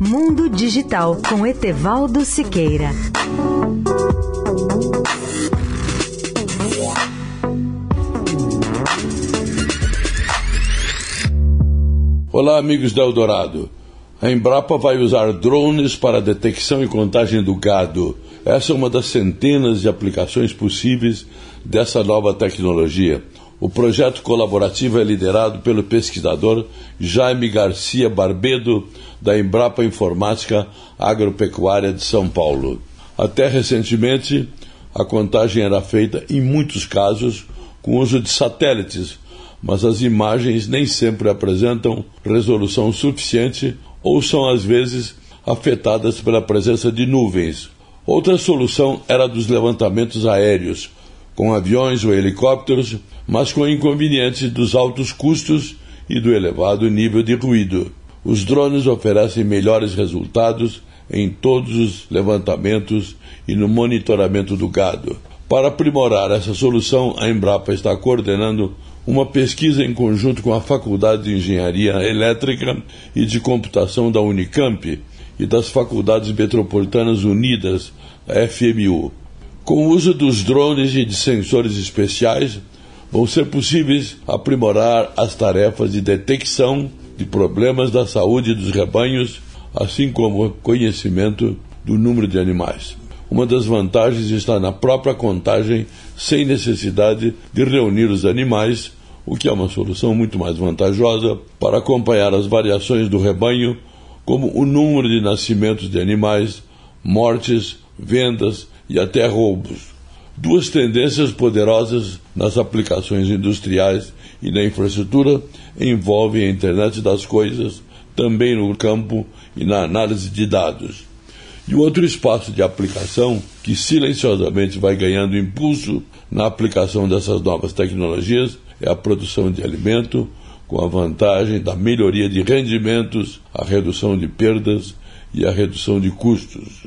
Mundo Digital com Etevaldo Siqueira. Olá, amigos da Eldorado. A Embrapa vai usar drones para detecção e contagem do gado. Essa é uma das centenas de aplicações possíveis dessa nova tecnologia. O projeto colaborativo é liderado pelo pesquisador Jaime Garcia Barbedo, da Embrapa Informática Agropecuária de São Paulo. Até recentemente, a contagem era feita, em muitos casos, com uso de satélites, mas as imagens nem sempre apresentam resolução suficiente ou são, às vezes, afetadas pela presença de nuvens. Outra solução era dos levantamentos aéreos, com aviões ou helicópteros, mas com inconvenientes dos altos custos e do elevado nível de ruído. Os drones oferecem melhores resultados em todos os levantamentos e no monitoramento do gado. Para aprimorar essa solução, a Embrapa está coordenando uma pesquisa em conjunto com a Faculdade de Engenharia Elétrica e de Computação da Unicamp e das Faculdades Metropolitanas Unidas, FMU. Com o uso dos drones e de sensores especiais, vão ser possíveis aprimorar as tarefas de detecção de problemas da saúde dos rebanhos, assim como o conhecimento do número de animais. Uma das vantagens está na própria contagem, sem necessidade de reunir os animais, o que é uma solução muito mais vantajosa para acompanhar as variações do rebanho, como o número de nascimentos de animais, mortes, vendas e até roubos. Duas tendências poderosas nas aplicações industriais e na infraestrutura envolvem a internet das coisas, também no campo e na análise de dados. E outro espaço de aplicação que silenciosamente vai ganhando impulso na aplicação dessas novas tecnologias é a produção de alimento, com a vantagem da melhoria de rendimentos, a redução de perdas e a redução de custos.